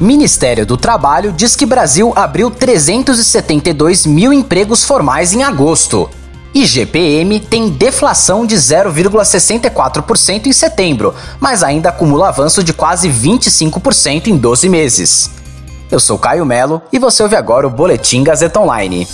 Ministério do Trabalho diz que Brasil abriu 372 mil empregos formais em agosto. IGPM tem deflação de 0,64% em setembro, mas ainda acumula avanço de quase 25% em 12 meses. Eu sou Caio Melo e você ouve agora o Boletim Gazeta Online.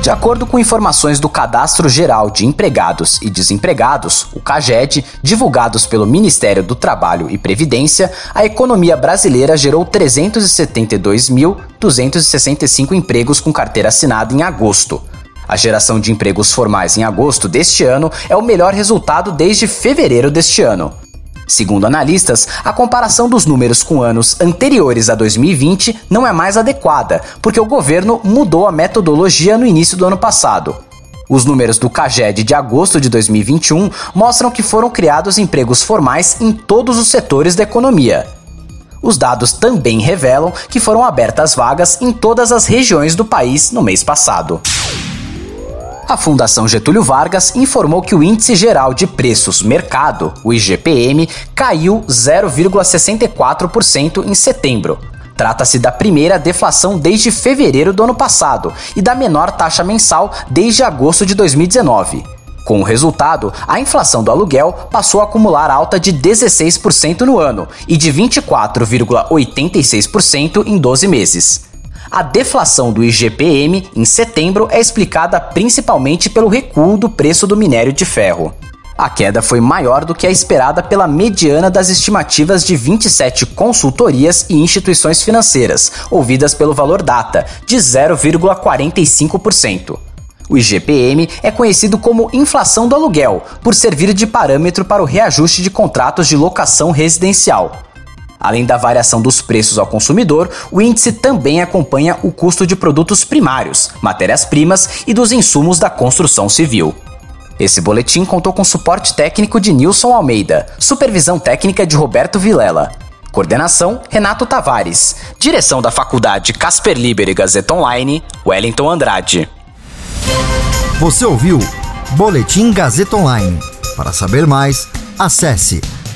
De acordo com informações do Cadastro Geral de Empregados e Desempregados, o CAGED, divulgados pelo Ministério do Trabalho e Previdência, a economia brasileira gerou 372.265 empregos com carteira assinada em agosto. A geração de empregos formais em agosto deste ano é o melhor resultado desde fevereiro deste ano. Segundo analistas, a comparação dos números com anos anteriores a 2020 não é mais adequada, porque o governo mudou a metodologia no início do ano passado. Os números do CAGED de agosto de 2021 mostram que foram criados empregos formais em todos os setores da economia. Os dados também revelam que foram abertas vagas em todas as regiões do país no mês passado. A Fundação Getúlio Vargas informou que o Índice Geral de Preços Mercado, o IGPM, caiu 0,64% em setembro. Trata-se da primeira deflação desde fevereiro do ano passado e da menor taxa mensal desde agosto de 2019. Com o resultado, a inflação do aluguel passou a acumular alta de 16% no ano e de 24,86% em 12 meses. A deflação do IGPM em setembro é explicada principalmente pelo recuo do preço do minério de ferro. A queda foi maior do que a esperada pela mediana das estimativas de 27 consultorias e instituições financeiras, ouvidas pelo Valor Data, de 0,45%. O IGPM é conhecido como inflação do aluguel, por servir de parâmetro para o reajuste de contratos de locação residencial. Além da variação dos preços ao consumidor, o índice também acompanha o custo de produtos primários, matérias-primas e dos insumos da construção civil. Esse boletim contou com suporte técnico de Nilson Almeida, supervisão técnica de Roberto Vilela. Coordenação: Renato Tavares. Direção da Faculdade Casper Liber e Gazeta Online, Wellington Andrade. Você ouviu Boletim Gazeta Online. Para saber mais, acesse